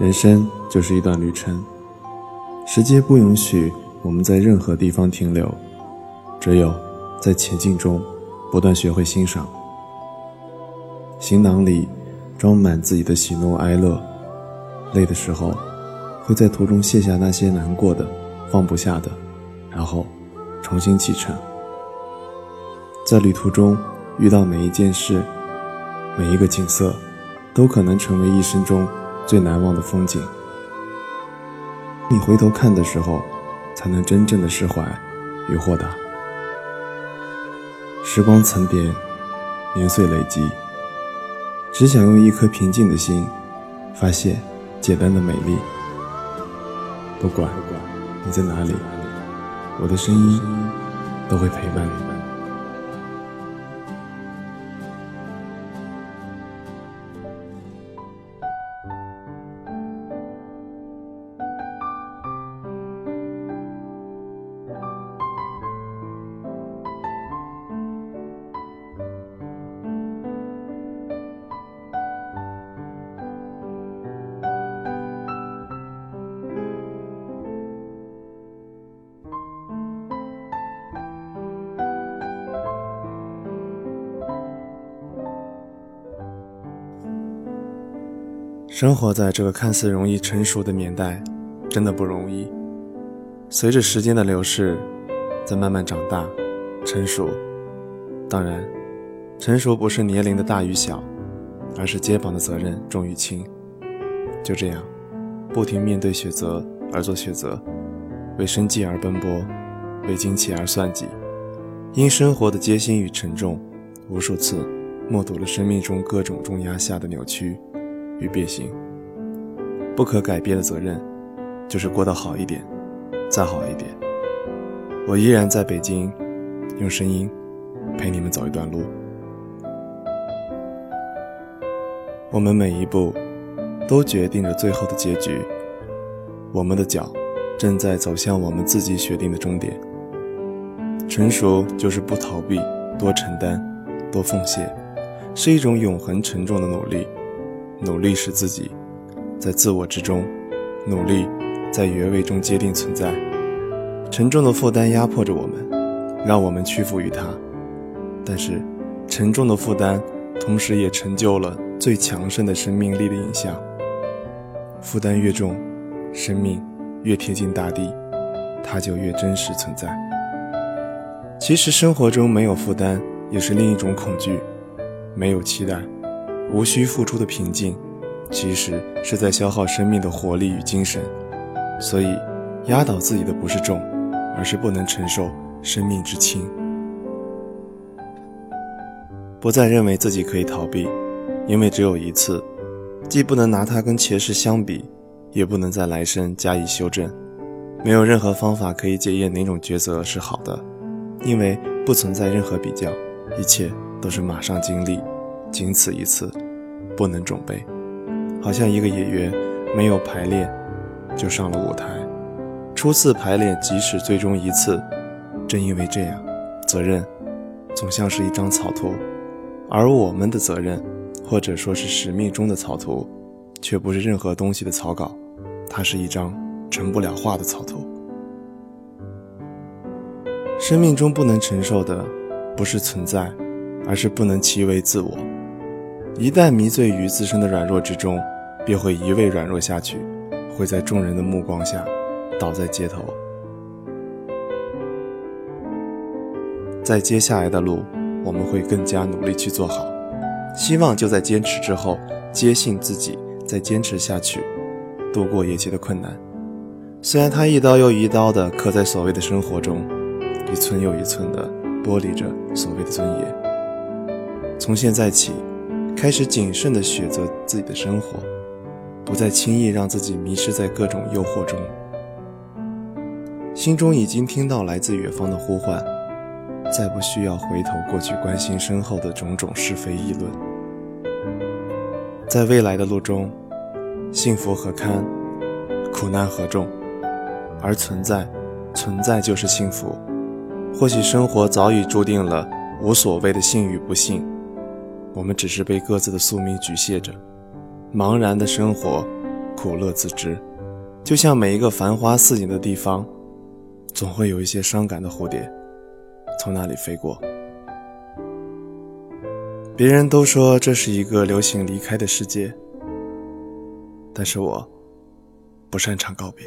人生就是一段旅程，时间不允许我们在任何地方停留，只有在前进中不断学会欣赏。行囊里装满自己的喜怒哀乐，累的时候会在途中卸下那些难过的、放不下的，然后重新启程。在旅途中遇到每一件事、每一个景色，都可能成为一生中。最难忘的风景，你回头看的时候，才能真正的释怀与豁达。时光层叠，年岁累积，只想用一颗平静的心，发现简单的美丽。不管你在哪里，我的声音都会陪伴你。生活在这个看似容易成熟的年代，真的不容易。随着时间的流逝，在慢慢长大、成熟。当然，成熟不是年龄的大与小，而是肩膀的责任重与轻。就这样，不停面对选择而做选择，为生计而奔波，为金钱而算计。因生活的艰辛与沉重，无数次目睹了生命中各种重压下的扭曲。与变形，不可改变的责任，就是过得好一点，再好一点。我依然在北京，用声音陪你们走一段路。我们每一步，都决定着最后的结局。我们的脚，正在走向我们自己选定的终点。成熟就是不逃避，多承担，多奉献，是一种永恒沉重的努力。努力使自己在自我之中，努力在原位中坚定存在。沉重的负担压迫着我们，让我们屈服于它。但是，沉重的负担同时也成就了最强盛的生命力的影像。负担越重，生命越贴近大地，它就越真实存在。其实，生活中没有负担也是另一种恐惧，没有期待。无需付出的平静，其实是在消耗生命的活力与精神。所以，压倒自己的不是重，而是不能承受生命之轻。不再认为自己可以逃避，因为只有一次，既不能拿它跟前世相比，也不能在来生加以修正。没有任何方法可以检验哪种抉择是好的，因为不存在任何比较，一切都是马上经历。仅此一次，不能准备，好像一个演员没有排练就上了舞台。初次排练即使最终一次，正因为这样，责任总像是一张草图，而我们的责任，或者说是使命中的草图，却不是任何东西的草稿，它是一张成不了画的草图。生命中不能承受的，不是存在，而是不能其为自我。一旦迷醉于自身的软弱之中，便会一味软弱下去，会在众人的目光下倒在街头。在接下来的路，我们会更加努力去做好。希望就在坚持之后，坚信自己再坚持下去，度过眼前的困难。虽然他一刀又一刀地刻在所谓的生活中，一寸又一寸地剥离着所谓的尊严。从现在起。开始谨慎地选择自己的生活，不再轻易让自己迷失在各种诱惑中。心中已经听到来自远方的呼唤，再不需要回头过去关心身后的种种是非议论。在未来的路中，幸福何堪，苦难何重，而存在，存在就是幸福。或许生活早已注定了无所谓的幸与不幸。我们只是被各自的宿命局限着，茫然的生活，苦乐自知。就像每一个繁花似锦的地方，总会有一些伤感的蝴蝶从那里飞过。别人都说这是一个流行离开的世界，但是我不擅长告别。